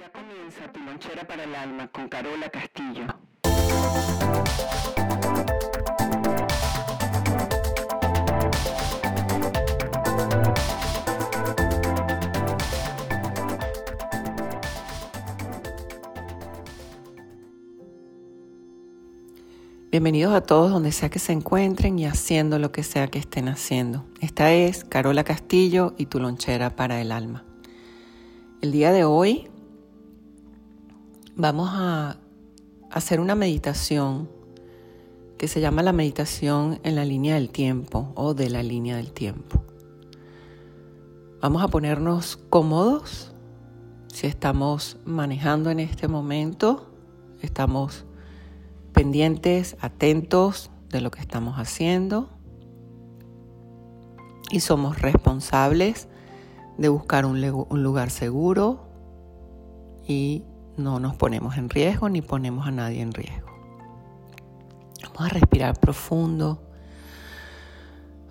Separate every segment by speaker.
Speaker 1: Ya comienza tu lonchera para el alma con Carola Castillo. Bienvenidos a todos donde sea que se encuentren y haciendo lo que sea que estén haciendo. Esta es Carola Castillo y tu lonchera para el alma. El día de hoy vamos a hacer una meditación que se llama la meditación en la línea del tiempo o de la línea del tiempo. Vamos a ponernos cómodos si estamos manejando en este momento, estamos pendientes, atentos de lo que estamos haciendo y somos responsables de buscar un, lugar seguro y no nos ponemos en riesgo ni ponemos a nadie en riesgo. Vamos a respirar profundo.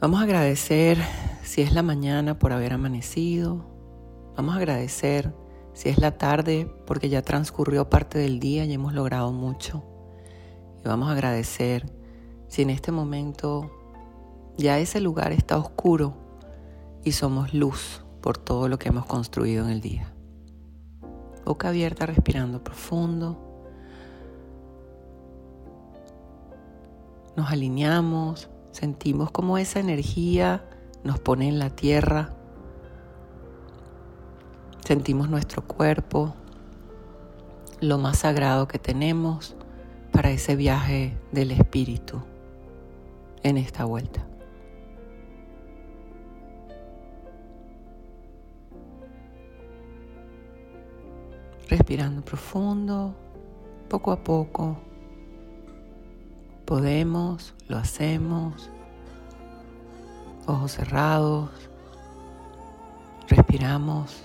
Speaker 1: Vamos a agradecer si es la mañana por haber amanecido. Vamos a agradecer si es la tarde porque ya transcurrió parte del día y hemos logrado mucho. Y vamos a agradecer si en este momento ya ese lugar está oscuro y somos luz por todo lo que hemos construido en el día. Boca abierta, respirando profundo. Nos alineamos, sentimos como esa energía nos pone en la tierra. Sentimos nuestro cuerpo, lo más sagrado que tenemos para ese viaje del espíritu en esta vuelta. Respirando profundo, poco a poco. Podemos, lo hacemos. Ojos cerrados. Respiramos.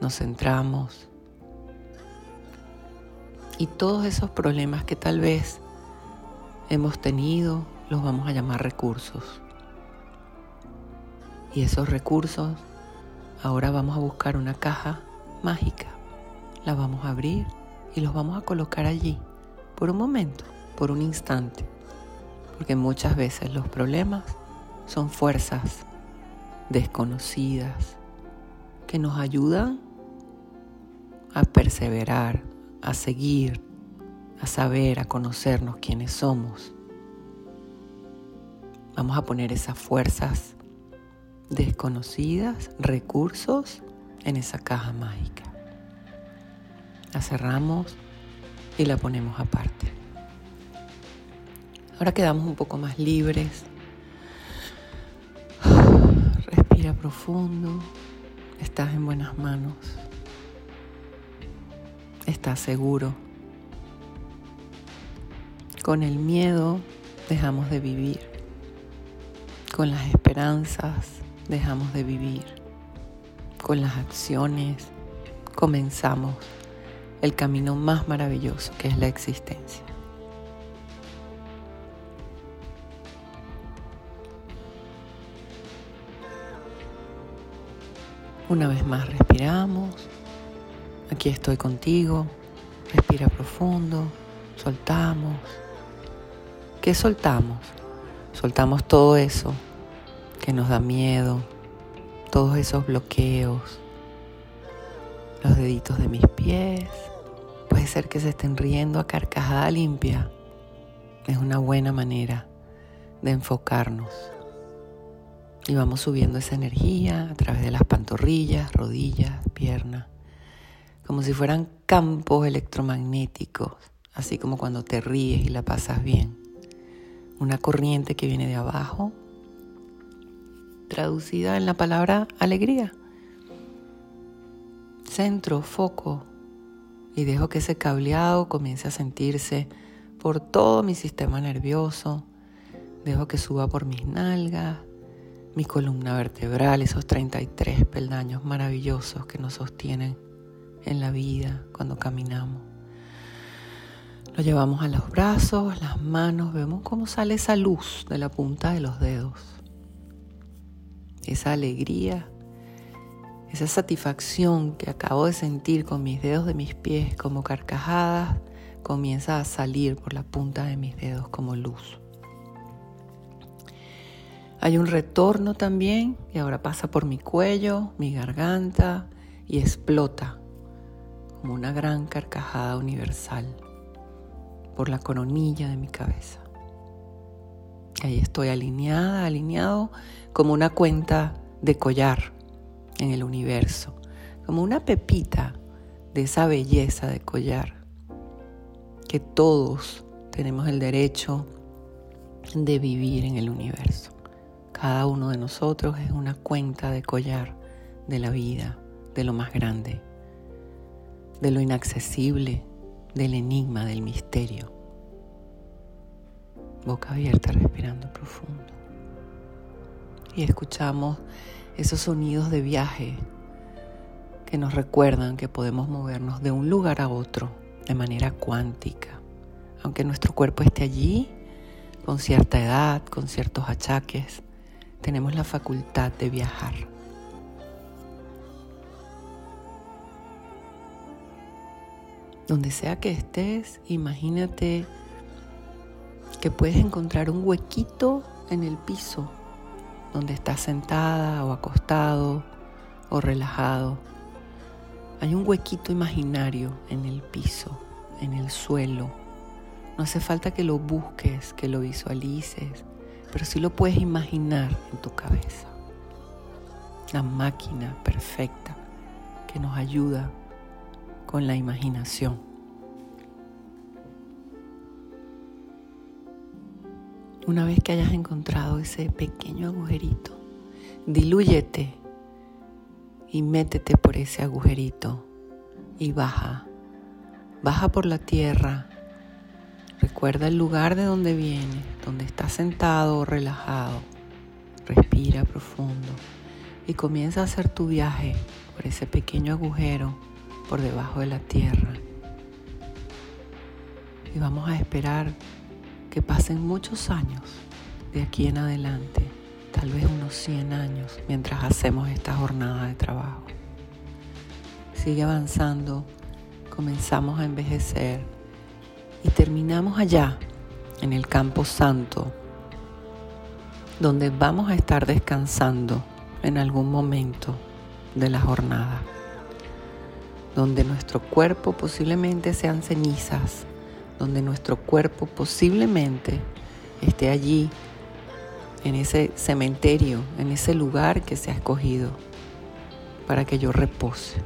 Speaker 1: Nos centramos y todos esos problemas que tal vez hemos tenido los vamos a llamar recursos. Y esos recursos ahora vamos a buscar una caja mágica. La vamos a abrir y los vamos a colocar allí por un momento, por un instante. Porque muchas veces los problemas son fuerzas desconocidas que nos ayudan a perseverar, a seguir, a saber, a conocernos quiénes somos. Vamos a poner esas fuerzas desconocidas, recursos, en esa caja mágica. La cerramos y la ponemos aparte. Ahora quedamos un poco más libres. Respira profundo. Estás en buenas manos estás seguro. Con el miedo dejamos de vivir. Con las esperanzas dejamos de vivir. Con las acciones comenzamos el camino más maravilloso que es la existencia. Una vez más respiramos. Aquí estoy contigo. Respira profundo. Soltamos. ¿Qué soltamos? Soltamos todo eso que nos da miedo, todos esos bloqueos, los deditos de mis pies. Puede ser que se estén riendo a carcajada limpia. Es una buena manera de enfocarnos. Y vamos subiendo esa energía a través de las pantorrillas, rodillas, piernas como si fueran campos electromagnéticos, así como cuando te ríes y la pasas bien. Una corriente que viene de abajo, traducida en la palabra alegría. Centro, foco, y dejo que ese cableado comience a sentirse por todo mi sistema nervioso. Dejo que suba por mis nalgas, mi columna vertebral, esos 33 peldaños maravillosos que nos sostienen en la vida cuando caminamos. Lo llevamos a los brazos, las manos, vemos cómo sale esa luz de la punta de los dedos, esa alegría esa satisfacción que acabo de sentir con mis dedos de mis pies como carcajadas comienza a salir por la punta de mis dedos como luz. Hay un retorno también y ahora pasa por mi cuello, mi garganta y explota como una gran carcajada universal por la coronilla de mi cabeza. Estoy alineada, alineado como una cuenta de collar en el universo, como una pepita de esa belleza de collar, que todos tenemos el derecho de vivir en el universo. Cada uno de nosotros es una cuenta de collar de la vida, de lo más grande, de lo inaccesible, del enigma, del misterio. Boca abierta, respirando profundo. Y escuchamos esos sonidos de viaje que nos recuerdan que podemos movernos de un lugar a otro de manera cuántica. Aunque nuestro cuerpo esté allí, con cierta edad, con ciertos achaques, tenemos la facultad de viajar. Donde sea que estés, imagínate que puedes encontrar un huequito en el piso donde estás sentada o acostado o relajado. Hay un huequito imaginario en el piso, en el suelo. No hace falta que lo busques, que lo visualices, pero sí lo puedes imaginar en tu cabeza. La máquina perfecta que nos ayuda con la imaginación. Una vez que hayas encontrado ese pequeño agujerito, dilúyete y métete por ese agujerito y baja. Baja por la tierra. Recuerda el lugar de donde vienes, donde estás sentado o relajado. Respira profundo y comienza a hacer tu viaje por ese pequeño agujero por debajo de la tierra. Y vamos a esperar que pasen muchos años de aquí en adelante, tal vez unos 100 años, mientras hacemos esta jornada de trabajo. Sigue avanzando, comenzamos a envejecer y terminamos allá, en el campo santo, donde vamos a estar descansando en algún momento de la jornada, donde nuestro cuerpo posiblemente sean cenizas donde nuestro cuerpo posiblemente esté allí, en ese cementerio, en ese lugar que se ha escogido para que yo repose.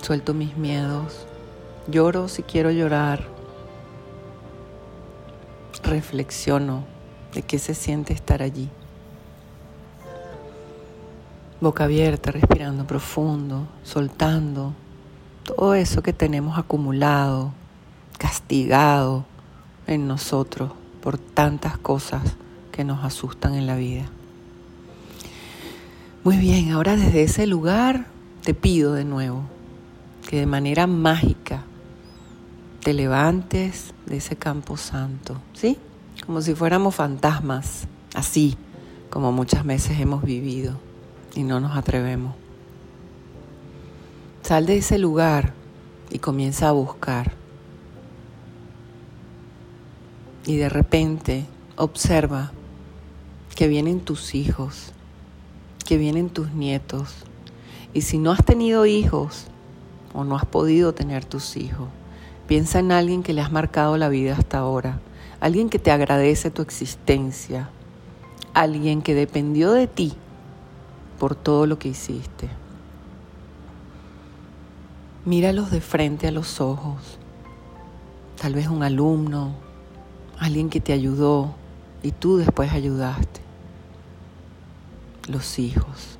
Speaker 1: Suelto mis miedos, lloro si quiero llorar, reflexiono de qué se siente estar allí. Boca abierta, respirando profundo, soltando todo eso que tenemos acumulado, castigado en nosotros por tantas cosas que nos asustan en la vida. Muy bien, ahora desde ese lugar te pido de nuevo que de manera mágica te levantes de ese campo santo, ¿sí? Como si fuéramos fantasmas, así como muchas veces hemos vivido y no nos atrevemos. Sal de ese lugar y comienza a buscar. Y de repente observa que vienen tus hijos, que vienen tus nietos. Y si no has tenido hijos o no has podido tener tus hijos, piensa en alguien que le has marcado la vida hasta ahora, alguien que te agradece tu existencia, alguien que dependió de ti por todo lo que hiciste. Míralos de frente a los ojos. Tal vez un alumno, alguien que te ayudó y tú después ayudaste. Los hijos.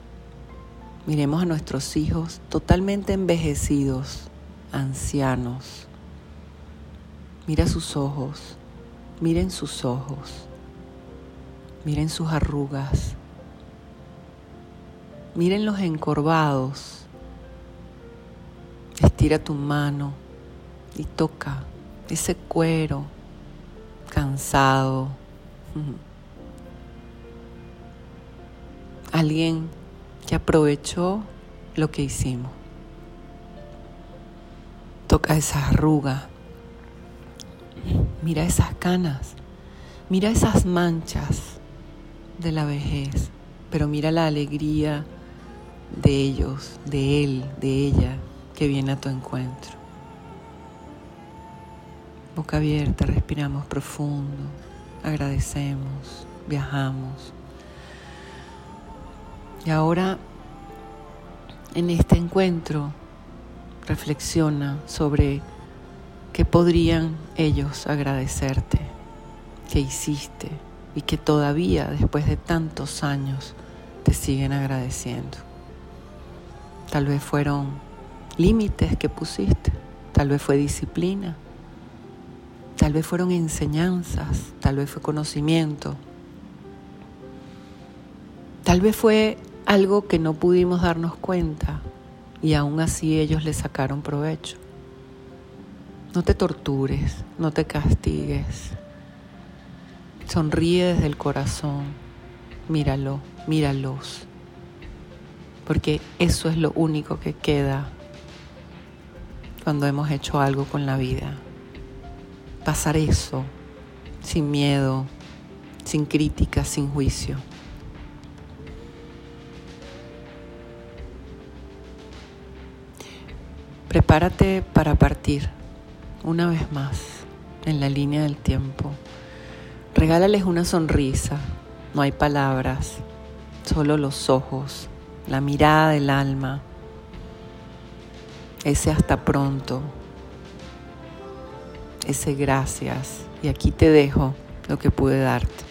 Speaker 1: Miremos a nuestros hijos totalmente envejecidos, ancianos. Mira sus ojos, miren sus ojos, miren sus arrugas, miren los encorvados Estira tu mano y toca ese cuero cansado. Alguien que aprovechó lo que hicimos. Toca esa arruga. Mira esas canas. Mira esas manchas de la vejez. Pero mira la alegría de ellos, de él, de ella que viene a tu encuentro. Boca abierta, respiramos profundo, agradecemos, viajamos. Y ahora, en este encuentro, reflexiona sobre qué podrían ellos agradecerte, que hiciste y que todavía después de tantos años te siguen agradeciendo. Tal vez fueron límites que pusiste, tal vez fue disciplina, tal vez fueron enseñanzas, tal vez fue conocimiento, tal vez fue algo que no pudimos darnos cuenta y aún así ellos le sacaron provecho. No te tortures, no te castigues. Sonríe desde el corazón, míralo, míralos porque eso es lo único que queda cuando hemos hecho algo con la vida. Pasar eso sin miedo, sin crítica, sin juicio. Prepárate para partir una vez más en la línea del tiempo. Regálales una sonrisa, no hay palabras, solo los ojos la mirada del alma, ese hasta pronto, ese gracias. Y aquí te dejo lo que pude darte.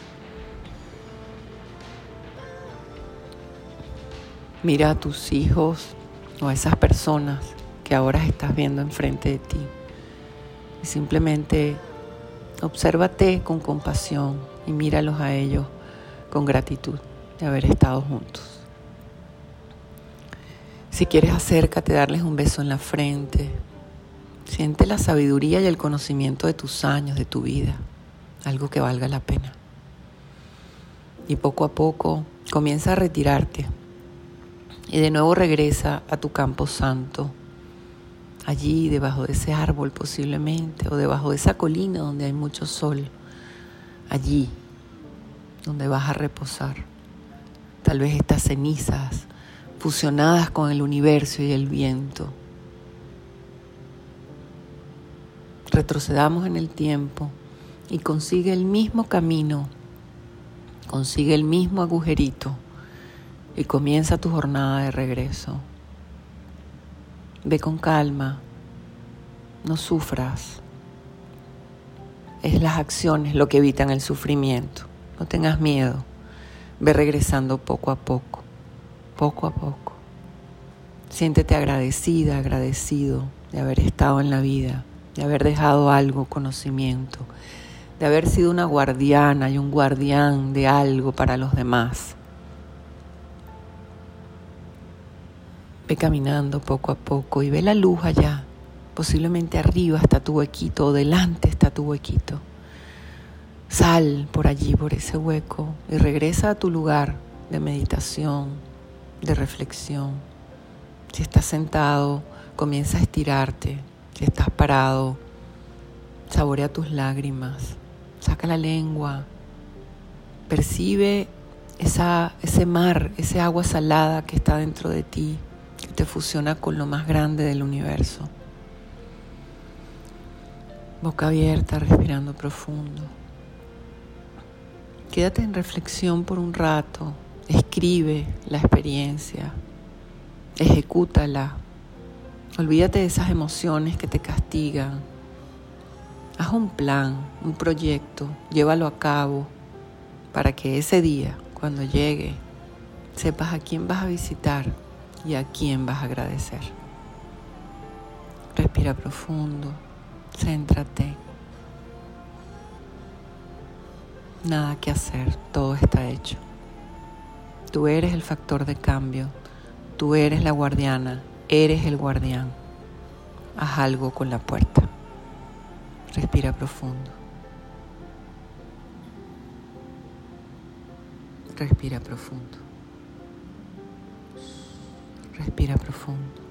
Speaker 1: Mira a tus hijos o a esas personas que ahora estás viendo enfrente de ti. Y simplemente obsérvate con compasión y míralos a ellos con gratitud de haber estado juntos. Si quieres acércate, darles un beso en la frente. Siente la sabiduría y el conocimiento de tus años, de tu vida, algo que valga la pena. Y poco a poco comienza a retirarte y de nuevo regresa a tu campo santo, allí debajo de ese árbol posiblemente o debajo de esa colina donde hay mucho sol, allí donde vas a reposar. Tal vez estas cenizas fusionadas con el universo y el viento. Retrocedamos en el tiempo y consigue el mismo camino, consigue el mismo agujerito y comienza tu jornada de regreso. Ve con calma, no sufras. Es las acciones lo que evitan el sufrimiento. No tengas miedo. Ve regresando poco a poco poco a poco. Siéntete agradecida, agradecido de haber estado en la vida, de haber dejado algo, conocimiento, de haber sido una guardiana y un guardián de algo para los demás. Ve caminando poco a poco y ve la luz allá. Posiblemente arriba está tu huequito o delante está tu huequito. Sal por allí, por ese hueco y regresa a tu lugar de meditación, de reflexión. Si estás sentado, comienza a estirarte. Si estás parado, saborea tus lágrimas. Saca la lengua. Percibe esa, ese mar, ese agua salada que está dentro de ti, que te fusiona con lo más grande del universo. Boca abierta, respirando profundo. Quédate en reflexión por un rato. Escribe la experiencia, ejecútala. Olvídate de esas emociones que te castigan. Haz un plan, un proyecto, llévalo a cabo para que ese día, cuando llegue, sepas a quién vas a visitar y a quién vas a agradecer. Respira profundo, céntrate. Nada que hacer, todo está hecho. Tú eres el factor de cambio, tú eres la guardiana, eres el guardián. Haz algo con la puerta. Respira profundo. Respira profundo. Respira profundo.